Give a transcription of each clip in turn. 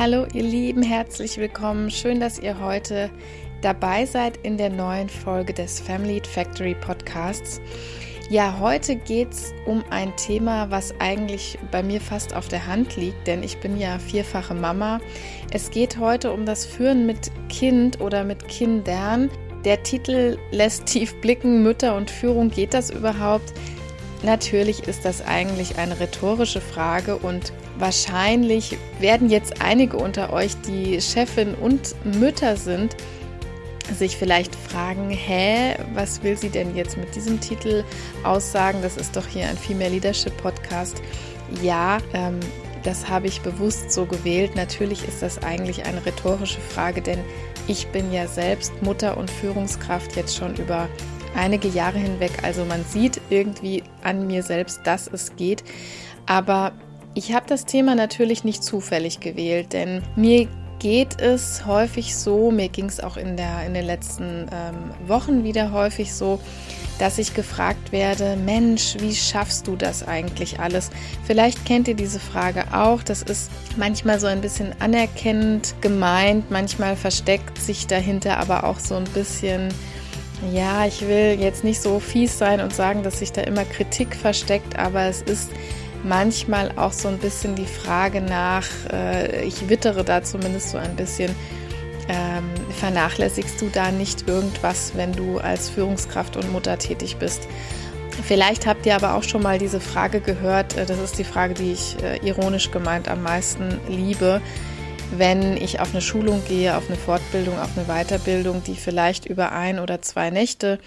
Hallo ihr Lieben, herzlich willkommen. Schön, dass ihr heute dabei seid in der neuen Folge des Family Factory Podcasts. Ja, heute geht es um ein Thema, was eigentlich bei mir fast auf der Hand liegt, denn ich bin ja vierfache Mama. Es geht heute um das Führen mit Kind oder mit Kindern. Der Titel lässt tief blicken, Mütter und Führung, geht das überhaupt? Natürlich ist das eigentlich eine rhetorische Frage und Wahrscheinlich werden jetzt einige unter euch, die Chefin und Mütter sind, sich vielleicht fragen, hä, was will sie denn jetzt mit diesem Titel aussagen? Das ist doch hier ein Female Leadership Podcast. Ja, ähm, das habe ich bewusst so gewählt. Natürlich ist das eigentlich eine rhetorische Frage, denn ich bin ja selbst Mutter und Führungskraft jetzt schon über einige Jahre hinweg. Also man sieht irgendwie an mir selbst, dass es geht. Aber ich habe das Thema natürlich nicht zufällig gewählt, denn mir geht es häufig so, mir ging es auch in, der, in den letzten ähm, Wochen wieder häufig so, dass ich gefragt werde, Mensch, wie schaffst du das eigentlich alles? Vielleicht kennt ihr diese Frage auch. Das ist manchmal so ein bisschen anerkennend gemeint, manchmal versteckt sich dahinter aber auch so ein bisschen, ja, ich will jetzt nicht so fies sein und sagen, dass sich da immer Kritik versteckt, aber es ist manchmal auch so ein bisschen die Frage nach, äh, ich wittere da zumindest so ein bisschen, ähm, vernachlässigst du da nicht irgendwas, wenn du als Führungskraft und Mutter tätig bist? Vielleicht habt ihr aber auch schon mal diese Frage gehört, äh, das ist die Frage, die ich äh, ironisch gemeint am meisten liebe. Wenn ich auf eine Schulung gehe, auf eine Fortbildung, auf eine Weiterbildung, die vielleicht über ein oder zwei Nächte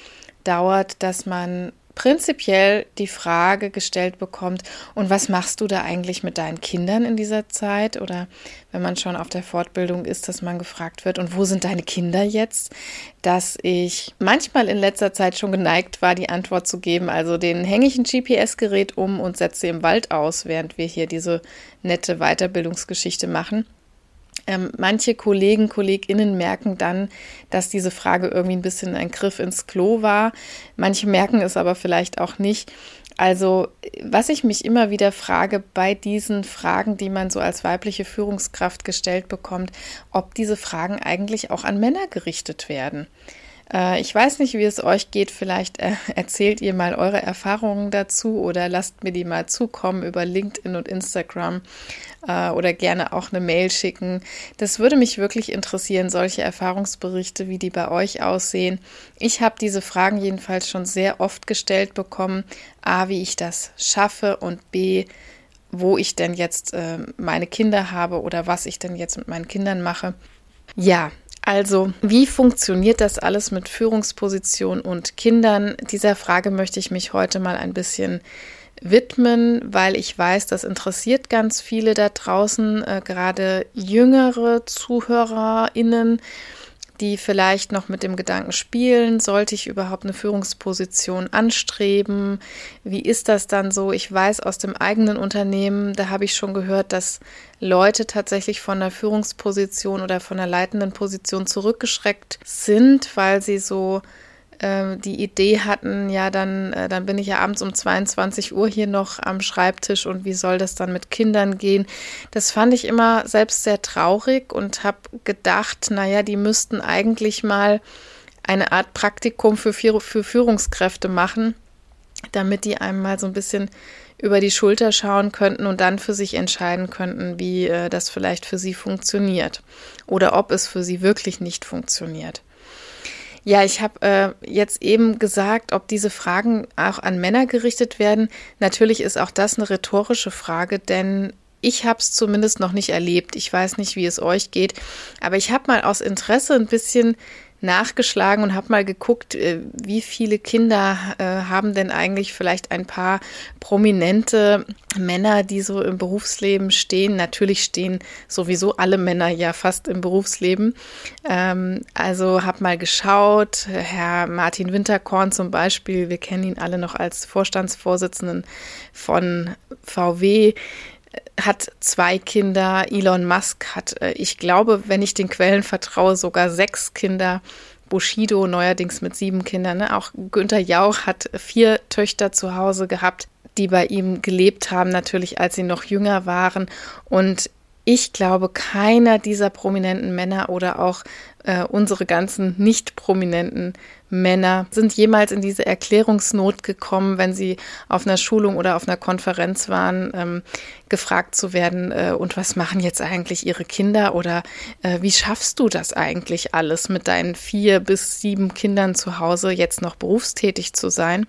dauert, dass man prinzipiell die Frage gestellt bekommt, und was machst du da eigentlich mit deinen Kindern in dieser Zeit? Oder wenn man schon auf der Fortbildung ist, dass man gefragt wird, und wo sind deine Kinder jetzt? Dass ich manchmal in letzter Zeit schon geneigt war, die Antwort zu geben, also den hänge ich ein GPS-Gerät um und setze im Wald aus, während wir hier diese nette Weiterbildungsgeschichte machen. Ähm, manche Kollegen, Kolleginnen merken dann, dass diese Frage irgendwie ein bisschen ein Griff ins Klo war. Manche merken es aber vielleicht auch nicht. Also, was ich mich immer wieder frage bei diesen Fragen, die man so als weibliche Führungskraft gestellt bekommt, ob diese Fragen eigentlich auch an Männer gerichtet werden. Äh, ich weiß nicht, wie es euch geht. Vielleicht äh, erzählt ihr mal eure Erfahrungen dazu oder lasst mir die mal zukommen über LinkedIn und Instagram äh, oder gerne auch eine Mail schicken. Das würde mich wirklich interessieren, solche Erfahrungsberichte, wie die bei euch aussehen. Ich habe diese Fragen jedenfalls schon sehr oft gestellt bekommen. A, wie ich das schaffe und B, wo ich denn jetzt äh, meine Kinder habe oder was ich denn jetzt mit meinen Kindern mache. Ja, also, wie funktioniert das alles mit Führungsposition und Kindern? Dieser Frage möchte ich mich heute mal ein bisschen widmen, weil ich weiß, das interessiert ganz viele da draußen, äh, gerade jüngere ZuhörerInnen die vielleicht noch mit dem Gedanken spielen, sollte ich überhaupt eine Führungsposition anstreben? Wie ist das dann so? Ich weiß aus dem eigenen Unternehmen, da habe ich schon gehört, dass Leute tatsächlich von der Führungsposition oder von der leitenden Position zurückgeschreckt sind, weil sie so äh, die Idee hatten, ja, dann, äh, dann bin ich ja abends um 22 Uhr hier noch am Schreibtisch und wie soll das dann mit Kindern gehen? Das fand ich immer selbst sehr traurig und habe gedacht, naja, die müssten eigentlich mal eine Art Praktikum für, für Führungskräfte machen, damit die einem mal so ein bisschen über die Schulter schauen könnten und dann für sich entscheiden könnten, wie äh, das vielleicht für sie funktioniert oder ob es für sie wirklich nicht funktioniert. Ja, ich habe äh, jetzt eben gesagt, ob diese Fragen auch an Männer gerichtet werden. Natürlich ist auch das eine rhetorische Frage, denn ich habe es zumindest noch nicht erlebt. Ich weiß nicht, wie es euch geht, aber ich habe mal aus Interesse ein bisschen nachgeschlagen und habe mal geguckt, äh, wie viele Kinder äh, haben denn eigentlich vielleicht ein paar prominente Männer, die so im Berufsleben stehen. Natürlich stehen sowieso alle Männer ja fast im Berufsleben. Ähm, also habe mal geschaut, Herr Martin Winterkorn zum Beispiel, wir kennen ihn alle noch als Vorstandsvorsitzenden von VW hat zwei Kinder. Elon Musk hat, äh, ich glaube, wenn ich den Quellen vertraue, sogar sechs Kinder. Bushido neuerdings mit sieben Kindern. Ne? Auch Günther Jauch hat vier Töchter zu Hause gehabt, die bei ihm gelebt haben, natürlich als sie noch jünger waren. Und ich glaube, keiner dieser prominenten Männer oder auch äh, unsere ganzen nicht prominenten Männer sind jemals in diese Erklärungsnot gekommen, wenn sie auf einer Schulung oder auf einer Konferenz waren, ähm, gefragt zu werden, äh, und was machen jetzt eigentlich ihre Kinder oder äh, wie schaffst du das eigentlich alles mit deinen vier bis sieben Kindern zu Hause jetzt noch berufstätig zu sein?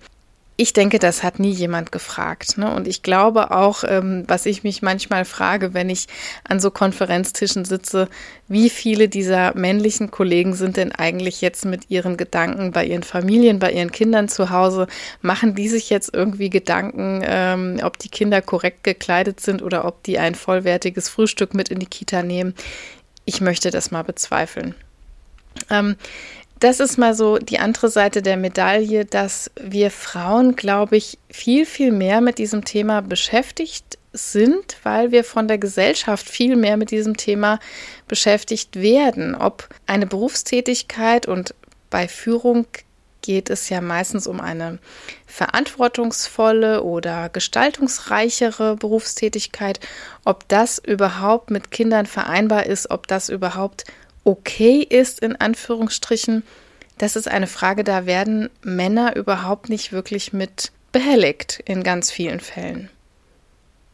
Ich denke, das hat nie jemand gefragt. Ne? Und ich glaube auch, ähm, was ich mich manchmal frage, wenn ich an so Konferenztischen sitze, wie viele dieser männlichen Kollegen sind denn eigentlich jetzt mit ihren Gedanken bei ihren Familien, bei ihren Kindern zu Hause? Machen die sich jetzt irgendwie Gedanken, ähm, ob die Kinder korrekt gekleidet sind oder ob die ein vollwertiges Frühstück mit in die Kita nehmen? Ich möchte das mal bezweifeln. Ähm, das ist mal so die andere Seite der Medaille, dass wir Frauen, glaube ich, viel, viel mehr mit diesem Thema beschäftigt sind, weil wir von der Gesellschaft viel mehr mit diesem Thema beschäftigt werden. Ob eine Berufstätigkeit und bei Führung geht es ja meistens um eine verantwortungsvolle oder gestaltungsreichere Berufstätigkeit, ob das überhaupt mit Kindern vereinbar ist, ob das überhaupt okay ist, in Anführungsstrichen, das ist eine Frage, da werden Männer überhaupt nicht wirklich mit behelligt in ganz vielen Fällen.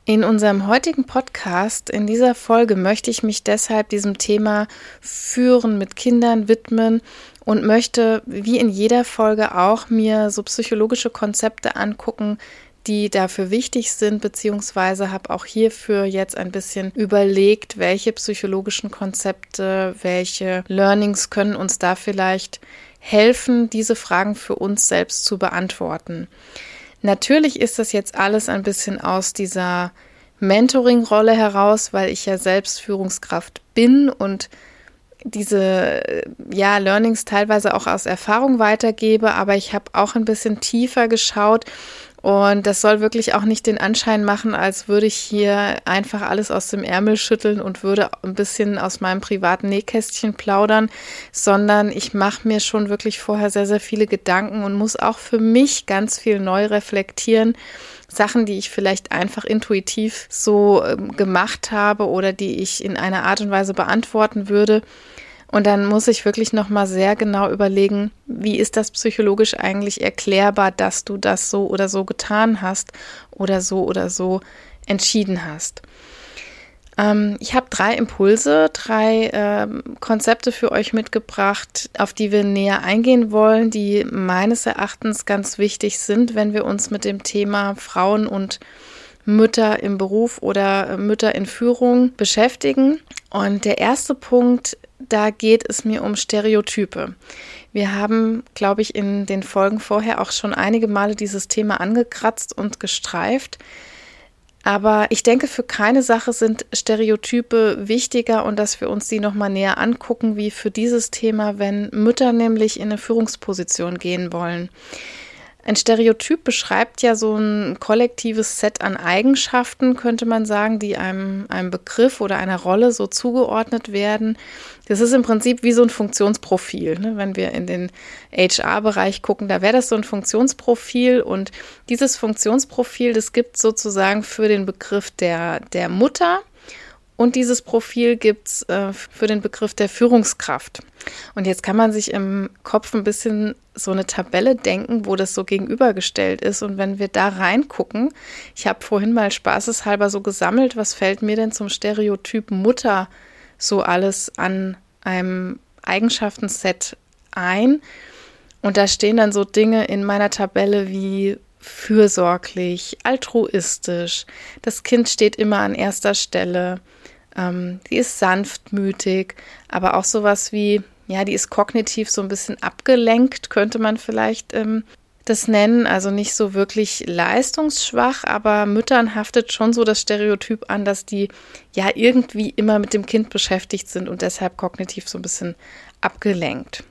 In unserem heutigen Podcast, in dieser Folge, möchte ich mich deshalb diesem Thema Führen mit Kindern widmen und möchte, wie in jeder Folge auch, mir so psychologische Konzepte angucken, die dafür wichtig sind, beziehungsweise habe auch hierfür jetzt ein bisschen überlegt, welche psychologischen Konzepte, welche Learnings können uns da vielleicht helfen, diese Fragen für uns selbst zu beantworten. Natürlich ist das jetzt alles ein bisschen aus dieser Mentoring-Rolle heraus, weil ich ja selbst Führungskraft bin und diese ja Learnings teilweise auch aus Erfahrung weitergebe, aber ich habe auch ein bisschen tiefer geschaut und das soll wirklich auch nicht den Anschein machen, als würde ich hier einfach alles aus dem Ärmel schütteln und würde ein bisschen aus meinem privaten Nähkästchen plaudern, sondern ich mache mir schon wirklich vorher sehr, sehr viele Gedanken und muss auch für mich ganz viel neu reflektieren. Sachen, die ich vielleicht einfach intuitiv so ähm, gemacht habe oder die ich in einer Art und Weise beantworten würde. Und dann muss ich wirklich nochmal sehr genau überlegen, wie ist das psychologisch eigentlich erklärbar, dass du das so oder so getan hast oder so oder so entschieden hast. Ähm, ich habe drei Impulse, drei ähm, Konzepte für euch mitgebracht, auf die wir näher eingehen wollen, die meines Erachtens ganz wichtig sind, wenn wir uns mit dem Thema Frauen und Mütter im Beruf oder Mütter in Führung beschäftigen. Und der erste Punkt da geht es mir um Stereotype. Wir haben, glaube ich, in den Folgen vorher auch schon einige Male dieses Thema angekratzt und gestreift. Aber ich denke, für keine Sache sind Stereotype wichtiger und dass wir uns die nochmal näher angucken, wie für dieses Thema, wenn Mütter nämlich in eine Führungsposition gehen wollen. Ein Stereotyp beschreibt ja so ein kollektives Set an Eigenschaften, könnte man sagen, die einem, einem Begriff oder einer Rolle so zugeordnet werden. Das ist im Prinzip wie so ein Funktionsprofil. Ne? Wenn wir in den HR-Bereich gucken, da wäre das so ein Funktionsprofil und dieses Funktionsprofil, das gibt sozusagen für den Begriff der, der Mutter und dieses Profil gibt es äh, für den Begriff der Führungskraft. Und jetzt kann man sich im Kopf ein bisschen so eine Tabelle denken, wo das so gegenübergestellt ist. Und wenn wir da reingucken, ich habe vorhin mal spaßeshalber so gesammelt, was fällt mir denn zum Stereotyp Mutter so alles an einem Eigenschaftenset ein? Und da stehen dann so Dinge in meiner Tabelle wie fürsorglich, altruistisch, das Kind steht immer an erster Stelle, ähm, sie ist sanftmütig, aber auch sowas wie ja, die ist kognitiv so ein bisschen abgelenkt, könnte man vielleicht ähm, das nennen. Also nicht so wirklich leistungsschwach, aber Müttern haftet schon so das Stereotyp an, dass die ja irgendwie immer mit dem Kind beschäftigt sind und deshalb kognitiv so ein bisschen abgelenkt.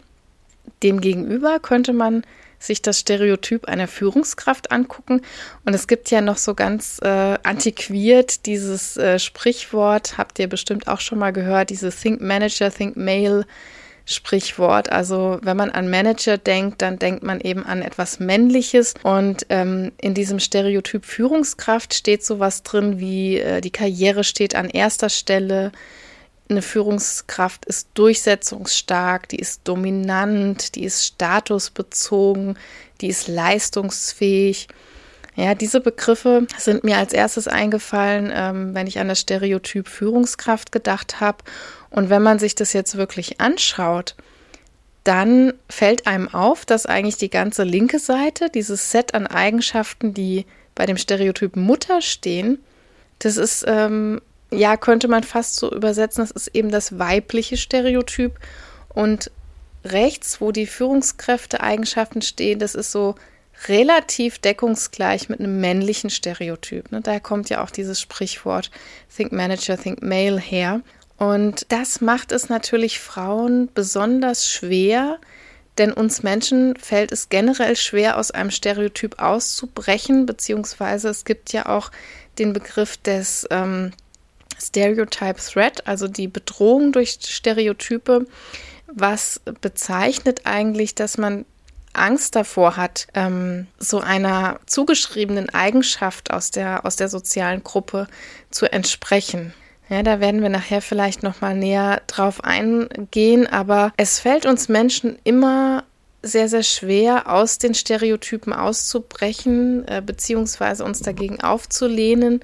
Demgegenüber könnte man sich das Stereotyp einer Führungskraft angucken. Und es gibt ja noch so ganz äh, antiquiert dieses äh, Sprichwort, habt ihr bestimmt auch schon mal gehört, diese Think Manager, Think Male. Sprichwort. Also wenn man an Manager denkt, dann denkt man eben an etwas Männliches. Und ähm, in diesem Stereotyp Führungskraft steht sowas drin wie äh, die Karriere steht an erster Stelle, eine Führungskraft ist durchsetzungsstark, die ist dominant, die ist statusbezogen, die ist leistungsfähig. Ja, diese Begriffe sind mir als erstes eingefallen, ähm, wenn ich an das Stereotyp Führungskraft gedacht habe. Und wenn man sich das jetzt wirklich anschaut, dann fällt einem auf, dass eigentlich die ganze linke Seite, dieses Set an Eigenschaften, die bei dem Stereotyp Mutter stehen, das ist ähm, ja, könnte man fast so übersetzen, das ist eben das weibliche Stereotyp. Und rechts, wo die Führungskräfte-Eigenschaften stehen, das ist so relativ deckungsgleich mit einem männlichen Stereotyp. Ne? Daher kommt ja auch dieses Sprichwort Think Manager, Think Male her. Und das macht es natürlich Frauen besonders schwer, denn uns Menschen fällt es generell schwer, aus einem Stereotyp auszubrechen, beziehungsweise es gibt ja auch den Begriff des ähm, Stereotype Threat, also die Bedrohung durch Stereotype, was bezeichnet eigentlich, dass man Angst davor hat, ähm, so einer zugeschriebenen Eigenschaft aus der, aus der sozialen Gruppe zu entsprechen. Ja, da werden wir nachher vielleicht noch mal näher drauf eingehen, aber es fällt uns Menschen immer sehr, sehr schwer, aus den Stereotypen auszubrechen, äh, beziehungsweise uns dagegen aufzulehnen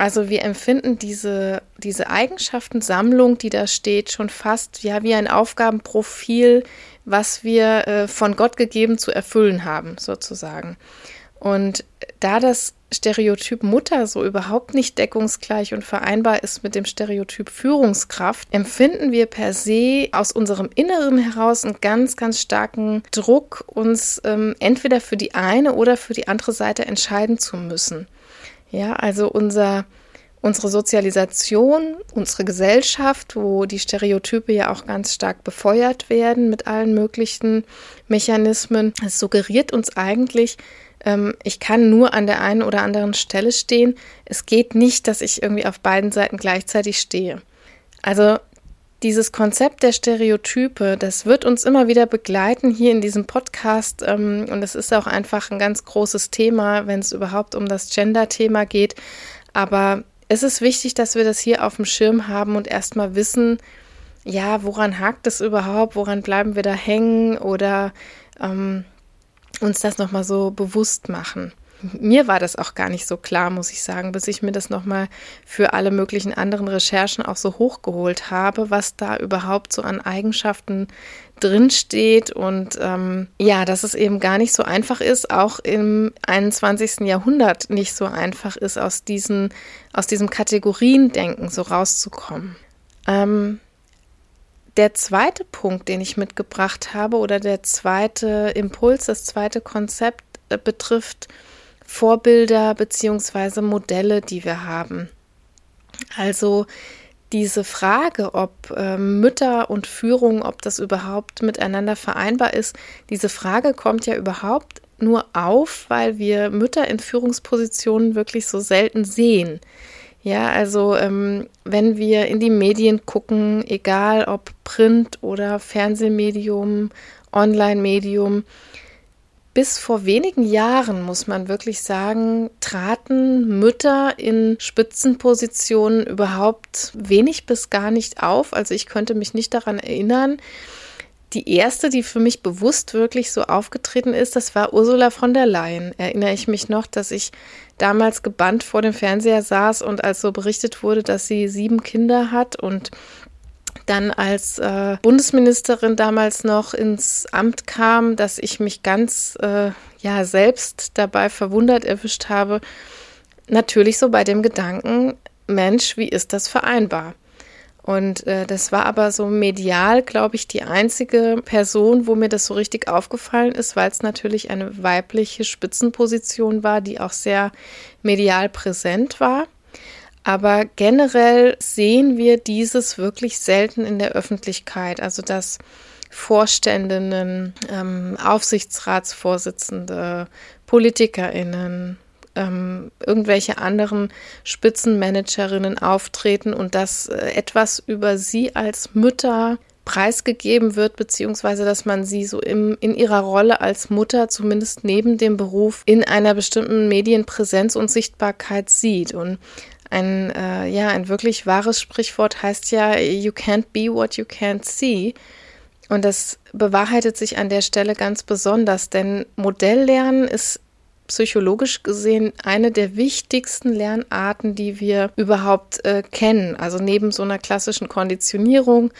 also wir empfinden diese, diese Eigenschaftensammlung, die da steht, schon fast ja wie ein Aufgabenprofil, was wir äh, von Gott gegeben zu erfüllen haben, sozusagen. Und da das Stereotyp Mutter so überhaupt nicht deckungsgleich und vereinbar ist mit dem Stereotyp Führungskraft, empfinden wir per se aus unserem Inneren heraus einen ganz, ganz starken Druck, uns ähm, entweder für die eine oder für die andere Seite entscheiden zu müssen. Ja, also unser, unsere Sozialisation, unsere Gesellschaft, wo die Stereotype ja auch ganz stark befeuert werden mit allen möglichen Mechanismen, es suggeriert uns eigentlich, ähm, ich kann nur an der einen oder anderen Stelle stehen. Es geht nicht, dass ich irgendwie auf beiden Seiten gleichzeitig stehe. Also dieses Konzept der Stereotype, das wird uns immer wieder begleiten hier in diesem Podcast. Ähm, und es ist auch einfach ein ganz großes Thema, wenn es überhaupt um das Gender-Thema geht. Aber es ist wichtig, dass wir das hier auf dem Schirm haben und erstmal wissen, ja, woran hakt es überhaupt? Woran bleiben wir da hängen? Oder ähm, uns das nochmal so bewusst machen mir war das auch gar nicht so klar, muss ich sagen, bis ich mir das nochmal für alle möglichen anderen Recherchen auch so hochgeholt habe, was da überhaupt so an Eigenschaften drinsteht und ähm, ja, dass es eben gar nicht so einfach ist, auch im 21. Jahrhundert nicht so einfach ist, aus, diesen, aus diesem Kategoriendenken so rauszukommen. Ähm, der zweite Punkt, den ich mitgebracht habe oder der zweite Impuls, das zweite Konzept äh, betrifft Vorbilder beziehungsweise Modelle, die wir haben. Also diese Frage, ob äh, Mütter und Führung, ob das überhaupt miteinander vereinbar ist, diese Frage kommt ja überhaupt nur auf, weil wir Mütter in Führungspositionen wirklich so selten sehen. Ja, also ähm, wenn wir in die Medien gucken, egal ob Print oder Fernsehmedium, Online-Medium, bis vor wenigen Jahren, muss man wirklich sagen, traten Mütter in Spitzenpositionen überhaupt wenig bis gar nicht auf. Also ich könnte mich nicht daran erinnern. Die erste, die für mich bewusst wirklich so aufgetreten ist, das war Ursula von der Leyen. Erinnere ich mich noch, dass ich damals gebannt vor dem Fernseher saß und als so berichtet wurde, dass sie sieben Kinder hat und dann als äh, Bundesministerin damals noch ins Amt kam, dass ich mich ganz äh, ja selbst dabei verwundert erwischt habe. Natürlich so bei dem Gedanken, Mensch, wie ist das vereinbar? Und äh, das war aber so medial, glaube ich, die einzige Person, wo mir das so richtig aufgefallen ist, weil es natürlich eine weibliche Spitzenposition war, die auch sehr medial präsent war. Aber generell sehen wir dieses wirklich selten in der Öffentlichkeit. Also dass Vorständinnen, ähm, Aufsichtsratsvorsitzende, PolitikerInnen, ähm, irgendwelche anderen Spitzenmanagerinnen auftreten und dass äh, etwas über sie als Mütter preisgegeben wird, beziehungsweise dass man sie so im, in ihrer Rolle als Mutter zumindest neben dem Beruf in einer bestimmten Medienpräsenz und Sichtbarkeit sieht. Und ein, äh, ja, ein wirklich wahres Sprichwort heißt ja, you can't be what you can't see. Und das bewahrheitet sich an der Stelle ganz besonders, denn Modelllernen ist psychologisch gesehen eine der wichtigsten Lernarten, die wir überhaupt äh, kennen. Also neben so einer klassischen Konditionierung,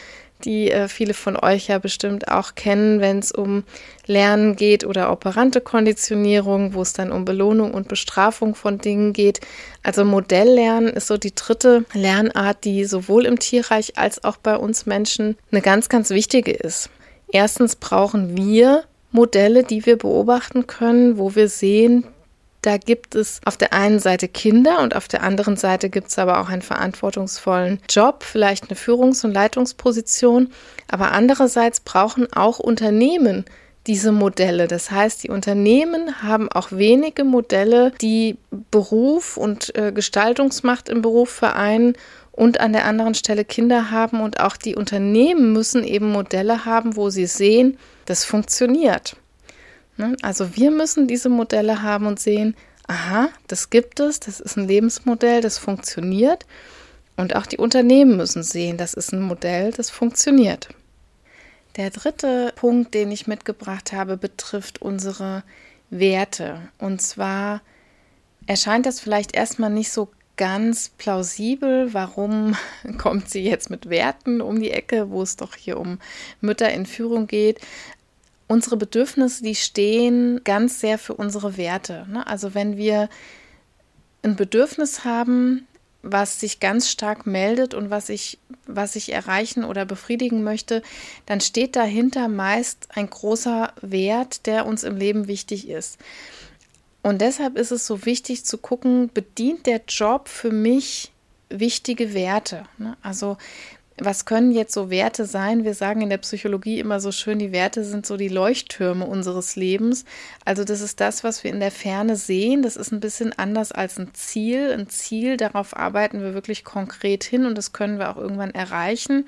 die äh, viele von euch ja bestimmt auch kennen, wenn es um Lernen geht oder operante Konditionierung, wo es dann um Belohnung und Bestrafung von Dingen geht. Also Modelllernen ist so die dritte Lernart, die sowohl im Tierreich als auch bei uns Menschen eine ganz, ganz wichtige ist. Erstens brauchen wir Modelle, die wir beobachten können, wo wir sehen, da gibt es auf der einen Seite Kinder und auf der anderen Seite gibt es aber auch einen verantwortungsvollen Job, vielleicht eine Führungs- und Leitungsposition. Aber andererseits brauchen auch Unternehmen diese Modelle. Das heißt, die Unternehmen haben auch wenige Modelle, die Beruf und äh, Gestaltungsmacht im Beruf vereinen und an der anderen Stelle Kinder haben. Und auch die Unternehmen müssen eben Modelle haben, wo sie sehen, das funktioniert. Ne? Also wir müssen diese Modelle haben und sehen, aha, das gibt es, das ist ein Lebensmodell, das funktioniert. Und auch die Unternehmen müssen sehen, das ist ein Modell, das funktioniert. Der dritte Punkt, den ich mitgebracht habe, betrifft unsere Werte. Und zwar erscheint das vielleicht erstmal nicht so ganz plausibel. Warum kommt sie jetzt mit Werten um die Ecke, wo es doch hier um Mütter in Führung geht? Unsere Bedürfnisse, die stehen ganz sehr für unsere Werte. Ne? Also wenn wir ein Bedürfnis haben, was sich ganz stark meldet und was ich, was ich erreichen oder befriedigen möchte, dann steht dahinter meist ein großer Wert, der uns im Leben wichtig ist. Und deshalb ist es so wichtig zu gucken, bedient der Job für mich wichtige Werte? Ne? Also was können jetzt so Werte sein? Wir sagen in der Psychologie immer so schön, die Werte sind so die Leuchttürme unseres Lebens. Also das ist das, was wir in der Ferne sehen. Das ist ein bisschen anders als ein Ziel. Ein Ziel, darauf arbeiten wir wirklich konkret hin und das können wir auch irgendwann erreichen.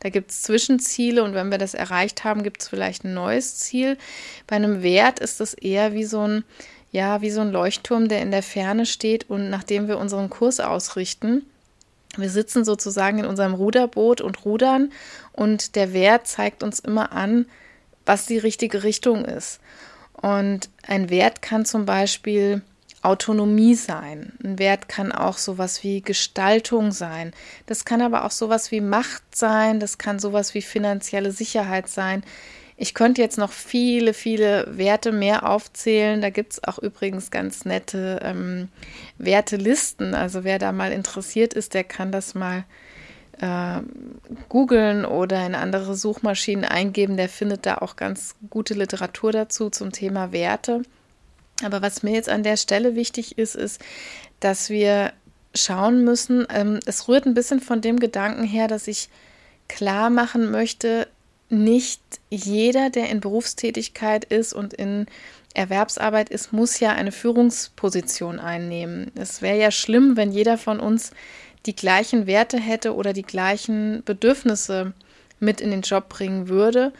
Da gibt es Zwischenziele und wenn wir das erreicht haben, gibt es vielleicht ein neues Ziel. Bei einem Wert ist es eher wie so ein ja, wie so ein Leuchtturm, der in der Ferne steht und nachdem wir unseren Kurs ausrichten. Wir sitzen sozusagen in unserem Ruderboot und rudern und der Wert zeigt uns immer an, was die richtige Richtung ist. Und ein Wert kann zum Beispiel Autonomie sein. Ein Wert kann auch sowas wie Gestaltung sein. Das kann aber auch sowas wie Macht sein. Das kann sowas wie finanzielle Sicherheit sein. Ich könnte jetzt noch viele, viele Werte mehr aufzählen. Da gibt es auch übrigens ganz nette ähm, Wertelisten. Also wer da mal interessiert ist, der kann das mal äh, googeln oder in andere Suchmaschinen eingeben. Der findet da auch ganz gute Literatur dazu zum Thema Werte. Aber was mir jetzt an der Stelle wichtig ist, ist, dass wir schauen müssen, ähm, es rührt ein bisschen von dem Gedanken her, dass ich klar machen möchte, nicht jeder, der in Berufstätigkeit ist und in Erwerbsarbeit ist, muss ja eine Führungsposition einnehmen. Es wäre ja schlimm, wenn jeder von uns die gleichen Werte hätte oder die gleichen Bedürfnisse mit in den Job bringen würde.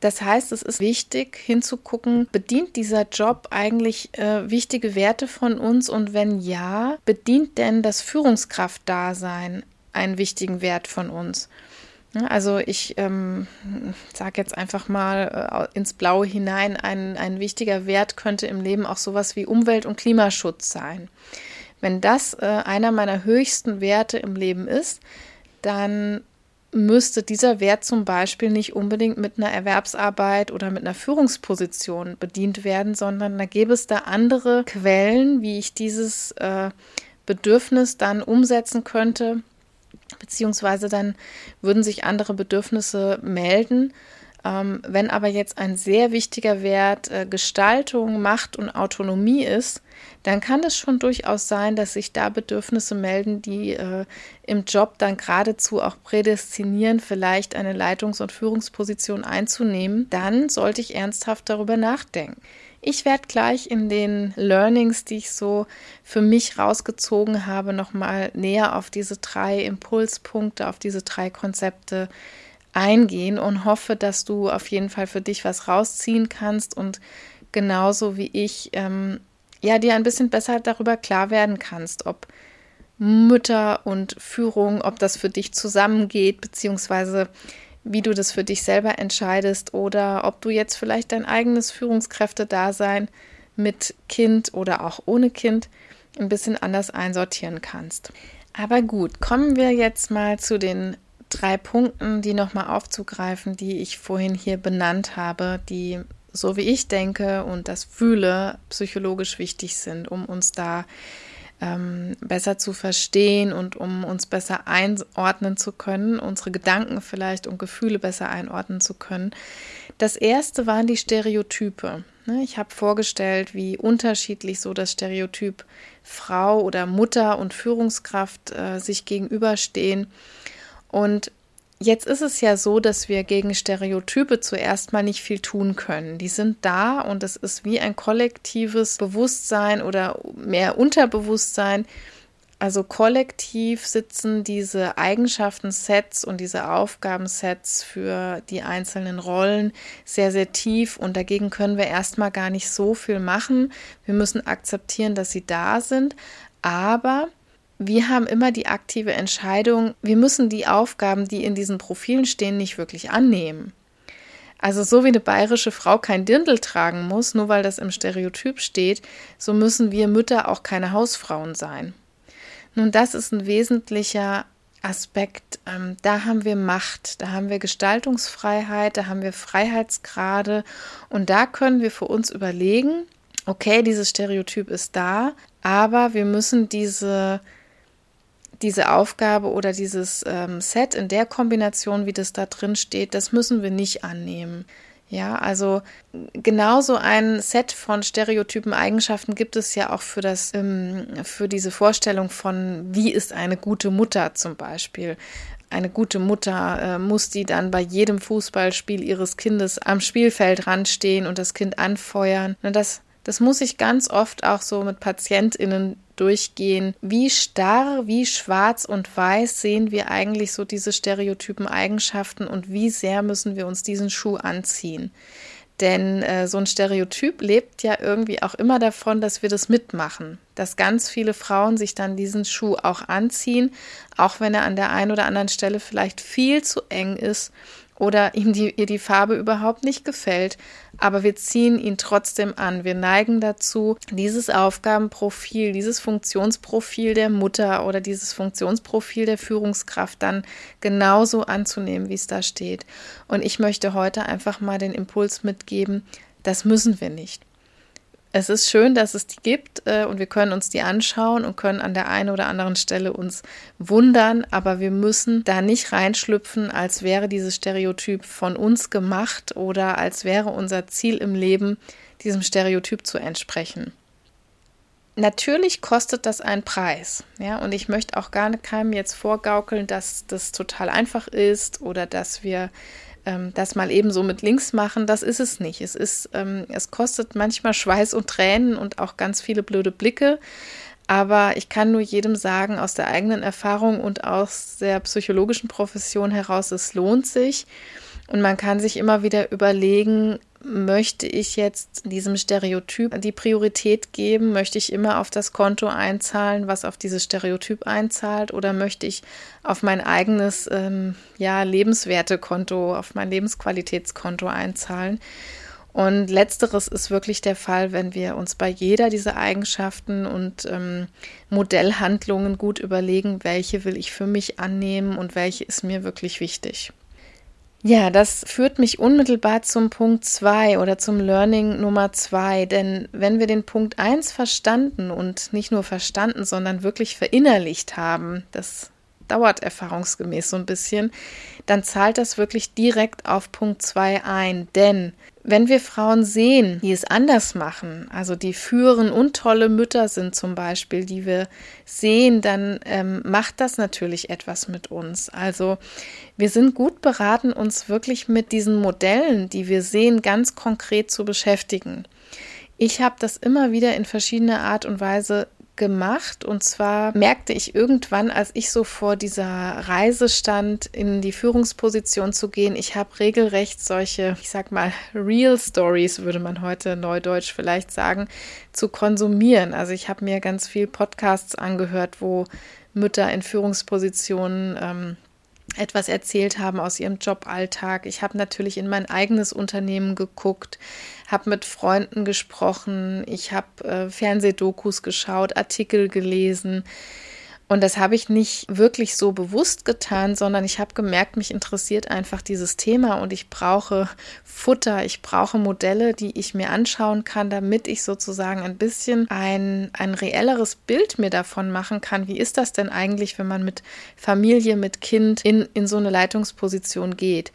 Das heißt, es ist wichtig hinzugucken, bedient dieser Job eigentlich äh, wichtige Werte von uns und wenn ja, bedient denn das Führungskraftdasein einen wichtigen Wert von uns? Also ich ähm, sage jetzt einfach mal äh, ins Blaue hinein, ein, ein wichtiger Wert könnte im Leben auch sowas wie Umwelt- und Klimaschutz sein. Wenn das äh, einer meiner höchsten Werte im Leben ist, dann müsste dieser Wert zum Beispiel nicht unbedingt mit einer Erwerbsarbeit oder mit einer Führungsposition bedient werden, sondern da gäbe es da andere Quellen, wie ich dieses äh, Bedürfnis dann umsetzen könnte, beziehungsweise dann würden sich andere Bedürfnisse melden. Ähm, wenn aber jetzt ein sehr wichtiger Wert äh, Gestaltung, Macht und Autonomie ist, dann kann es schon durchaus sein, dass sich da Bedürfnisse melden, die äh, im Job dann geradezu auch prädestinieren, vielleicht eine Leitungs- und Führungsposition einzunehmen. Dann sollte ich ernsthaft darüber nachdenken. Ich werde gleich in den Learnings, die ich so für mich rausgezogen habe, nochmal näher auf diese drei Impulspunkte, auf diese drei Konzepte eingehen und hoffe, dass du auf jeden Fall für dich was rausziehen kannst und genauso wie ich, ähm, ja, dir ein bisschen besser darüber klar werden kannst, ob Mütter und Führung, ob das für dich zusammengeht, beziehungsweise wie du das für dich selber entscheidest oder ob du jetzt vielleicht dein eigenes Führungskräftedasein mit Kind oder auch ohne Kind ein bisschen anders einsortieren kannst. Aber gut, kommen wir jetzt mal zu den drei Punkten, die nochmal aufzugreifen, die ich vorhin hier benannt habe, die so wie ich denke und das fühle, psychologisch wichtig sind, um uns da ähm, besser zu verstehen und um uns besser einordnen zu können, unsere Gedanken vielleicht und Gefühle besser einordnen zu können. Das erste waren die Stereotype. Ne? Ich habe vorgestellt, wie unterschiedlich so das Stereotyp Frau oder Mutter und Führungskraft äh, sich gegenüberstehen. Und Jetzt ist es ja so, dass wir gegen Stereotype zuerst mal nicht viel tun können. Die sind da und es ist wie ein kollektives Bewusstsein oder mehr Unterbewusstsein. Also kollektiv sitzen diese Eigenschaftensets und diese Aufgabensets für die einzelnen Rollen sehr, sehr tief und dagegen können wir erstmal gar nicht so viel machen. Wir müssen akzeptieren, dass sie da sind, aber wir haben immer die aktive Entscheidung, wir müssen die Aufgaben, die in diesen Profilen stehen, nicht wirklich annehmen. Also so wie eine bayerische Frau kein Dirndl tragen muss, nur weil das im Stereotyp steht, so müssen wir Mütter auch keine Hausfrauen sein. Nun, das ist ein wesentlicher Aspekt. Ähm, da haben wir Macht, da haben wir Gestaltungsfreiheit, da haben wir Freiheitsgrade und da können wir für uns überlegen, okay, dieses Stereotyp ist da, aber wir müssen diese diese Aufgabe oder dieses ähm, Set in der Kombination, wie das da drin steht, das müssen wir nicht annehmen. Ja, also genauso ein Set von Stereotypen Eigenschaften gibt es ja auch für das, ähm, für diese Vorstellung von, wie ist eine gute Mutter zum Beispiel. Eine gute Mutter äh, muss die dann bei jedem Fußballspiel ihres Kindes am Spielfeld ranstehen und das Kind anfeuern. Das, das muss ich ganz oft auch so mit PatientInnen durchgehen, wie starr, wie schwarz und weiß sehen wir eigentlich so diese stereotypen Eigenschaften und wie sehr müssen wir uns diesen Schuh anziehen. Denn äh, so ein Stereotyp lebt ja irgendwie auch immer davon, dass wir das mitmachen. Dass ganz viele Frauen sich dann diesen Schuh auch anziehen, auch wenn er an der einen oder anderen Stelle vielleicht viel zu eng ist oder ihm die, ihr die Farbe überhaupt nicht gefällt, aber wir ziehen ihn trotzdem an. Wir neigen dazu, dieses Aufgabenprofil, dieses Funktionsprofil der Mutter oder dieses Funktionsprofil der Führungskraft dann genauso anzunehmen, wie es da steht. Und ich möchte heute einfach mal den Impuls mitgeben, das müssen wir nicht es ist schön, dass es die gibt äh, und wir können uns die anschauen und können an der einen oder anderen Stelle uns wundern, aber wir müssen da nicht reinschlüpfen, als wäre dieses Stereotyp von uns gemacht oder als wäre unser Ziel im Leben, diesem Stereotyp zu entsprechen. Natürlich kostet das einen Preis, ja, und ich möchte auch gar keinem jetzt vorgaukeln, dass das total einfach ist oder dass wir ähm, das mal eben so mit links machen, das ist es nicht. Es ist, ähm, es kostet manchmal Schweiß und Tränen und auch ganz viele blöde Blicke. Aber ich kann nur jedem sagen, aus der eigenen Erfahrung und aus der psychologischen Profession heraus, es lohnt sich. Und man kann sich immer wieder überlegen, möchte ich jetzt diesem Stereotyp die Priorität geben? Möchte ich immer auf das Konto einzahlen, was auf dieses Stereotyp einzahlt? Oder möchte ich auf mein eigenes ähm, ja, Lebenswertekonto, auf mein Lebensqualitätskonto einzahlen? Und letzteres ist wirklich der Fall, wenn wir uns bei jeder dieser Eigenschaften und ähm, Modellhandlungen gut überlegen, welche will ich für mich annehmen und welche ist mir wirklich wichtig. Ja, das führt mich unmittelbar zum Punkt 2 oder zum Learning Nummer 2. Denn wenn wir den Punkt 1 verstanden und nicht nur verstanden, sondern wirklich verinnerlicht haben, dass dauert erfahrungsgemäß so ein bisschen, dann zahlt das wirklich direkt auf Punkt 2 ein. Denn wenn wir Frauen sehen, die es anders machen, also die führen und tolle Mütter sind zum Beispiel, die wir sehen, dann ähm, macht das natürlich etwas mit uns. Also wir sind gut beraten, uns wirklich mit diesen Modellen, die wir sehen, ganz konkret zu beschäftigen. Ich habe das immer wieder in verschiedener Art und Weise gemacht. Und zwar merkte ich irgendwann, als ich so vor dieser Reise stand, in die Führungsposition zu gehen, ich habe regelrecht solche, ich sag mal, Real Stories, würde man heute neudeutsch vielleicht sagen, zu konsumieren. Also ich habe mir ganz viel Podcasts angehört, wo Mütter in Führungspositionen ähm, etwas erzählt haben aus ihrem Joballtag. Ich habe natürlich in mein eigenes Unternehmen geguckt, habe mit Freunden gesprochen, ich habe äh, Fernsehdokus geschaut, Artikel gelesen. Und das habe ich nicht wirklich so bewusst getan, sondern ich habe gemerkt, mich interessiert einfach dieses Thema und ich brauche Futter, ich brauche Modelle, die ich mir anschauen kann, damit ich sozusagen ein bisschen ein, ein reelleres Bild mir davon machen kann. Wie ist das denn eigentlich, wenn man mit Familie, mit Kind in, in so eine Leitungsposition geht?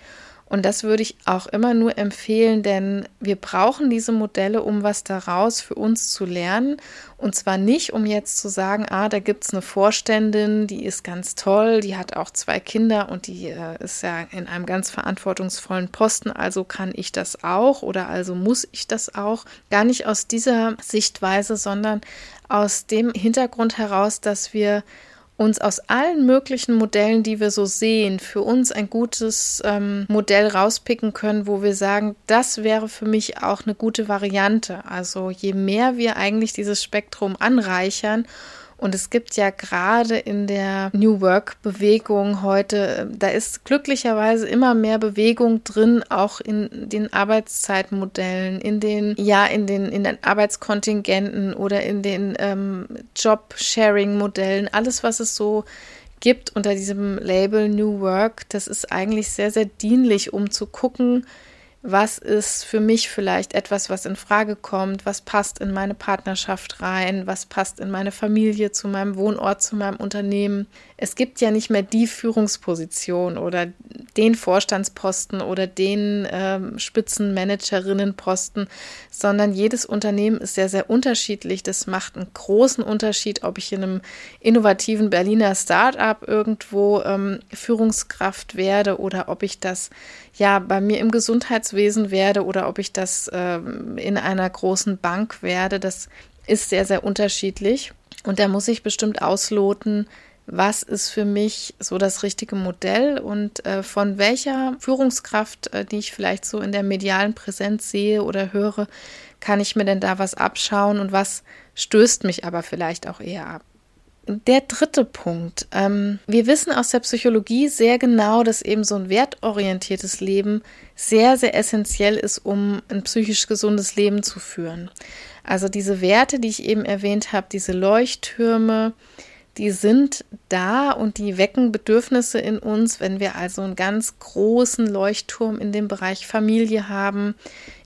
Und das würde ich auch immer nur empfehlen, denn wir brauchen diese Modelle, um was daraus für uns zu lernen. Und zwar nicht, um jetzt zu sagen, ah, da gibt es eine Vorständin, die ist ganz toll, die hat auch zwei Kinder und die äh, ist ja in einem ganz verantwortungsvollen Posten, also kann ich das auch oder also muss ich das auch. Gar nicht aus dieser Sichtweise, sondern aus dem Hintergrund heraus, dass wir uns aus allen möglichen Modellen, die wir so sehen, für uns ein gutes ähm, Modell rauspicken können, wo wir sagen, das wäre für mich auch eine gute Variante. Also je mehr wir eigentlich dieses Spektrum anreichern und es gibt ja gerade in der New Work-Bewegung heute, da ist glücklicherweise immer mehr Bewegung drin, auch in den Arbeitszeitmodellen, in den, ja, in den, in den Arbeitskontingenten oder in den ähm, Job-Sharing-Modellen, alles, was es so gibt unter diesem Label New Work, das ist eigentlich sehr, sehr dienlich, um zu gucken, was ist für mich vielleicht etwas, was in Frage kommt, was passt in meine Partnerschaft rein, was passt in meine Familie, zu meinem Wohnort, zu meinem Unternehmen. Es gibt ja nicht mehr die Führungsposition oder den Vorstandsposten oder den ähm, Spitzenmanagerinnenposten, sondern jedes Unternehmen ist sehr, sehr unterschiedlich. Das macht einen großen Unterschied, ob ich in einem innovativen Berliner Start-up irgendwo ähm, Führungskraft werde oder ob ich das ja bei mir im Gesundheitswesen werde oder ob ich das äh, in einer großen Bank werde, das ist sehr, sehr unterschiedlich. Und da muss ich bestimmt ausloten, was ist für mich so das richtige Modell und äh, von welcher Führungskraft, äh, die ich vielleicht so in der medialen Präsenz sehe oder höre, kann ich mir denn da was abschauen und was stößt mich aber vielleicht auch eher ab. Der dritte Punkt. Ähm, wir wissen aus der Psychologie sehr genau, dass eben so ein wertorientiertes Leben sehr, sehr essentiell ist, um ein psychisch gesundes Leben zu führen. Also diese Werte, die ich eben erwähnt habe, diese Leuchttürme, die sind da und die wecken Bedürfnisse in uns, wenn wir also einen ganz großen Leuchtturm in dem Bereich Familie haben,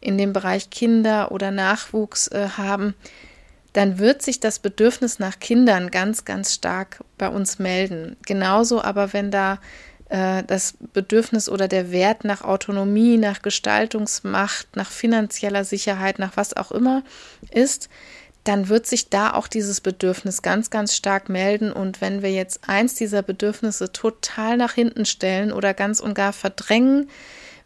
in dem Bereich Kinder oder Nachwuchs äh, haben dann wird sich das Bedürfnis nach Kindern ganz, ganz stark bei uns melden. Genauso aber, wenn da äh, das Bedürfnis oder der Wert nach Autonomie, nach Gestaltungsmacht, nach finanzieller Sicherheit, nach was auch immer ist, dann wird sich da auch dieses Bedürfnis ganz, ganz stark melden. Und wenn wir jetzt eins dieser Bedürfnisse total nach hinten stellen oder ganz und gar verdrängen,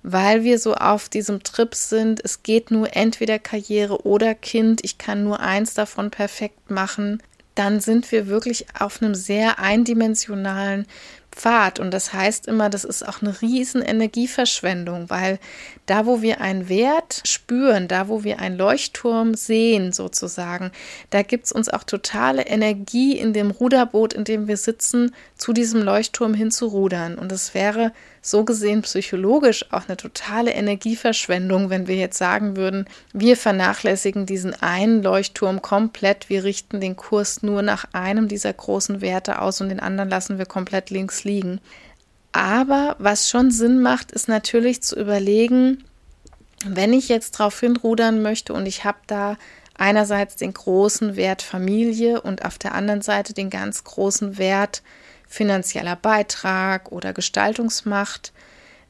weil wir so auf diesem Trip sind, es geht nur entweder Karriere oder Kind, ich kann nur eins davon perfekt machen, dann sind wir wirklich auf einem sehr eindimensionalen Pfad. Und das heißt immer, das ist auch eine riesen Energieverschwendung, weil da, wo wir einen Wert spüren, da, wo wir einen Leuchtturm sehen, sozusagen, da gibt es uns auch totale Energie in dem Ruderboot, in dem wir sitzen, zu diesem Leuchtturm hinzurudern. Und es wäre so gesehen psychologisch auch eine totale Energieverschwendung, wenn wir jetzt sagen würden, wir vernachlässigen diesen einen Leuchtturm komplett, wir richten den Kurs nur nach einem dieser großen Werte aus und den anderen lassen wir komplett links liegen. Aber was schon Sinn macht, ist natürlich zu überlegen, wenn ich jetzt drauf hinrudern möchte und ich habe da einerseits den großen Wert Familie und auf der anderen Seite den ganz großen Wert finanzieller Beitrag oder Gestaltungsmacht,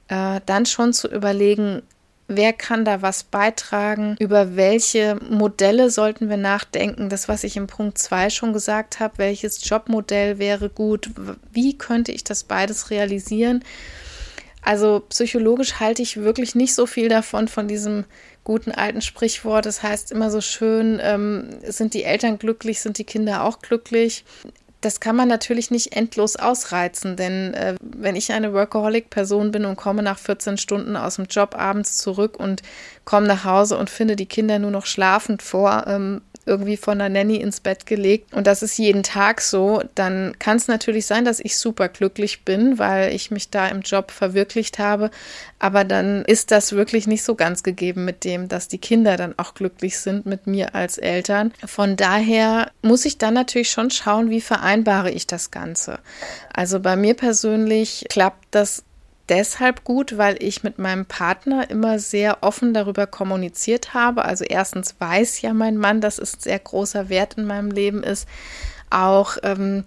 äh, dann schon zu überlegen, wer kann da was beitragen, über welche Modelle sollten wir nachdenken, das, was ich im Punkt 2 schon gesagt habe, welches Jobmodell wäre gut, wie könnte ich das beides realisieren. Also psychologisch halte ich wirklich nicht so viel davon, von diesem guten alten Sprichwort. Das heißt immer so schön, ähm, sind die Eltern glücklich, sind die Kinder auch glücklich das kann man natürlich nicht endlos ausreizen, denn äh, wenn ich eine Workaholic-Person bin und komme nach 14 Stunden aus dem Job abends zurück und komme nach Hause und finde die Kinder nur noch schlafend vor, ähm, irgendwie von der Nanny ins Bett gelegt und das ist jeden Tag so, dann kann es natürlich sein, dass ich super glücklich bin, weil ich mich da im Job verwirklicht habe. Aber dann ist das wirklich nicht so ganz gegeben mit dem, dass die Kinder dann auch glücklich sind mit mir als Eltern. Von daher muss ich dann natürlich schon schauen, wie vereinbare ich das Ganze. Also bei mir persönlich klappt das deshalb gut, weil ich mit meinem Partner immer sehr offen darüber kommuniziert habe. Also erstens weiß ja mein Mann, dass es ein sehr großer Wert in meinem Leben ist, auch ähm,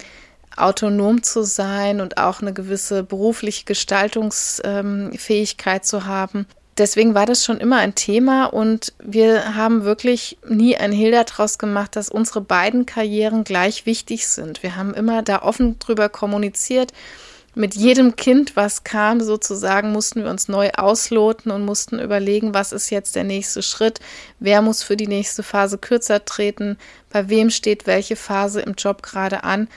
autonom zu sein und auch eine gewisse berufliche Gestaltungsfähigkeit ähm, zu haben. Deswegen war das schon immer ein Thema und wir haben wirklich nie ein Hehl daraus gemacht, dass unsere beiden Karrieren gleich wichtig sind. Wir haben immer da offen drüber kommuniziert mit jedem Kind, was kam, sozusagen, mussten wir uns neu ausloten und mussten überlegen, was ist jetzt der nächste Schritt, wer muss für die nächste Phase kürzer treten, bei wem steht welche Phase im Job gerade an.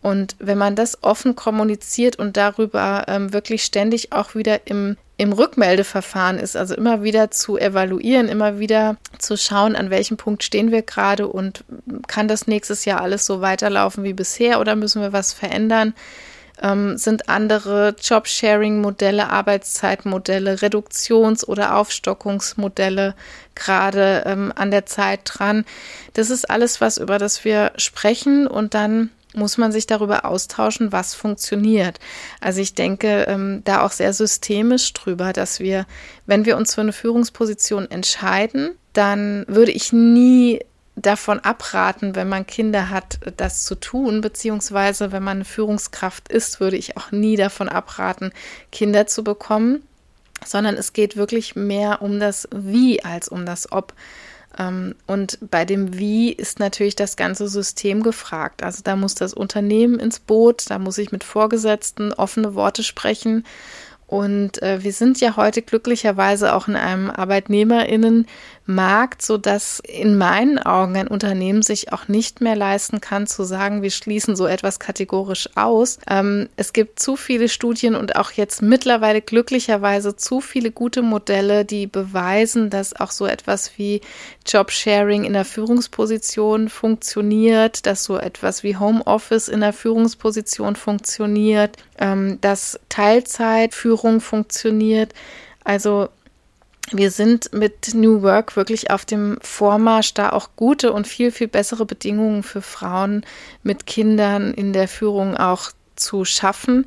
Und wenn man das offen kommuniziert und darüber ähm, wirklich ständig auch wieder im, im Rückmeldeverfahren ist, also immer wieder zu evaluieren, immer wieder zu schauen, an welchem Punkt stehen wir gerade und kann das nächstes Jahr alles so weiterlaufen wie bisher oder müssen wir was verändern, ähm, sind andere Job-Sharing-Modelle, Arbeitszeitmodelle, Reduktions- oder Aufstockungsmodelle gerade ähm, an der Zeit dran. Das ist alles was, über das wir sprechen und dann muss man sich darüber austauschen, was funktioniert. Also ich denke ähm, da auch sehr systemisch drüber, dass wir, wenn wir uns für eine Führungsposition entscheiden, dann würde ich nie davon abraten, wenn man Kinder hat, das zu tun, beziehungsweise wenn man eine Führungskraft ist, würde ich auch nie davon abraten, Kinder zu bekommen, sondern es geht wirklich mehr um das Wie als um das Ob. Ähm, und bei dem Wie ist natürlich das ganze System gefragt. Also da muss das Unternehmen ins Boot, da muss ich mit Vorgesetzten offene Worte sprechen und äh, wir sind ja heute glücklicherweise auch in einem Arbeitnehmerinnenmarkt, so dass in meinen Augen ein Unternehmen sich auch nicht mehr leisten kann zu sagen, wir schließen so etwas kategorisch aus. Ähm, es gibt zu viele Studien und auch jetzt mittlerweile glücklicherweise zu viele gute Modelle, die beweisen, dass auch so etwas wie Jobsharing in der Führungsposition funktioniert, dass so etwas wie Homeoffice in der Führungsposition funktioniert, ähm, dass Teilzeitführung funktioniert. Also wir sind mit New Work wirklich auf dem Vormarsch, da auch gute und viel, viel bessere Bedingungen für Frauen mit Kindern in der Führung auch zu schaffen.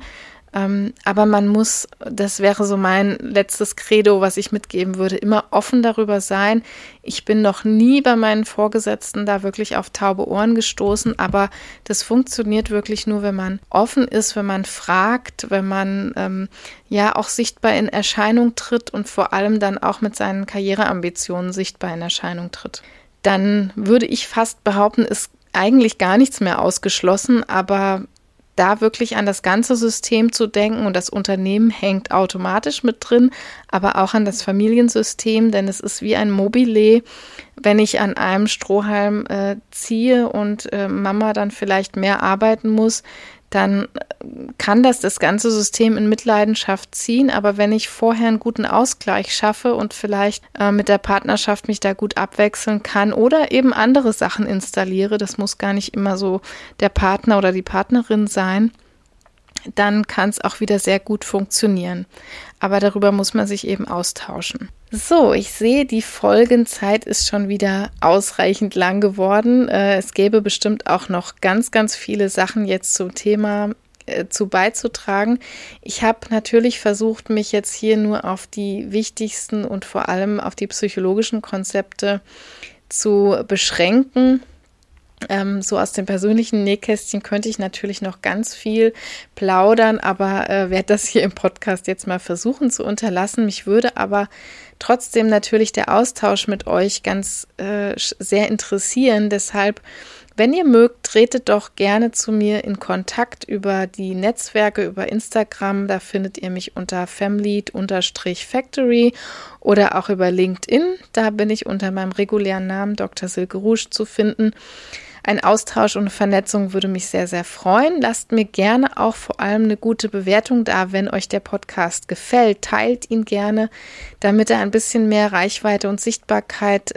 Ähm, aber man muss, das wäre so mein letztes Credo, was ich mitgeben würde, immer offen darüber sein. Ich bin noch nie bei meinen Vorgesetzten da wirklich auf taube Ohren gestoßen, aber das funktioniert wirklich nur, wenn man offen ist, wenn man fragt, wenn man ähm, ja auch sichtbar in Erscheinung tritt und vor allem dann auch mit seinen Karriereambitionen sichtbar in Erscheinung tritt. Dann würde ich fast behaupten, ist eigentlich gar nichts mehr ausgeschlossen, aber da wirklich an das ganze System zu denken und das Unternehmen hängt automatisch mit drin, aber auch an das Familiensystem, denn es ist wie ein Mobile, wenn ich an einem Strohhalm äh, ziehe und äh, Mama dann vielleicht mehr arbeiten muss, dann kann das das ganze System in Mitleidenschaft ziehen. Aber wenn ich vorher einen guten Ausgleich schaffe und vielleicht äh, mit der Partnerschaft mich da gut abwechseln kann oder eben andere Sachen installiere, das muss gar nicht immer so der Partner oder die Partnerin sein, dann kann es auch wieder sehr gut funktionieren. Aber darüber muss man sich eben austauschen. So, ich sehe, die Folgenzeit ist schon wieder ausreichend lang geworden. Äh, es gäbe bestimmt auch noch ganz, ganz viele Sachen jetzt zum Thema äh, zu beizutragen. Ich habe natürlich versucht, mich jetzt hier nur auf die wichtigsten und vor allem auf die psychologischen Konzepte zu beschränken. Ähm, so aus dem persönlichen Nähkästchen könnte ich natürlich noch ganz viel plaudern, aber äh, werde das hier im Podcast jetzt mal versuchen zu unterlassen. Mich würde aber trotzdem natürlich der Austausch mit euch ganz äh, sehr interessieren. Deshalb wenn ihr mögt, tretet doch gerne zu mir in Kontakt über die Netzwerke, über Instagram. Da findet ihr mich unter famlead-factory oder auch über LinkedIn. Da bin ich unter meinem regulären Namen Dr. Silke Rouge zu finden. Ein Austausch und Vernetzung würde mich sehr, sehr freuen. Lasst mir gerne auch vor allem eine gute Bewertung da, wenn euch der Podcast gefällt. Teilt ihn gerne, damit er ein bisschen mehr Reichweite und Sichtbarkeit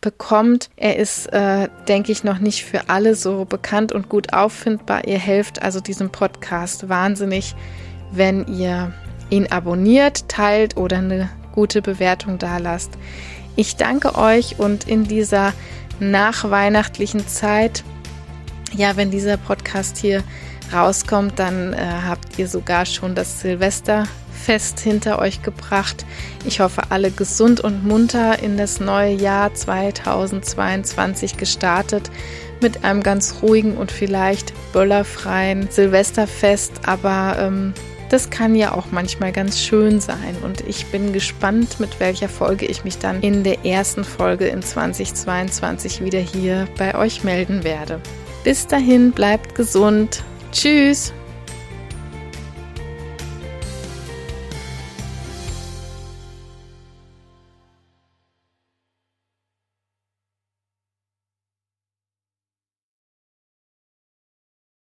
bekommt. Er ist, äh, denke ich, noch nicht für alle so bekannt und gut auffindbar. Ihr helft also diesem Podcast wahnsinnig, wenn ihr ihn abonniert, teilt oder eine gute Bewertung da lasst. Ich danke euch und in dieser nachweihnachtlichen Zeit, ja, wenn dieser Podcast hier rauskommt, dann äh, habt ihr sogar schon das Silvester Fest hinter euch gebracht. Ich hoffe, alle gesund und munter in das neue Jahr 2022 gestartet mit einem ganz ruhigen und vielleicht böllerfreien Silvesterfest. Aber ähm, das kann ja auch manchmal ganz schön sein. Und ich bin gespannt, mit welcher Folge ich mich dann in der ersten Folge in 2022 wieder hier bei euch melden werde. Bis dahin, bleibt gesund. Tschüss.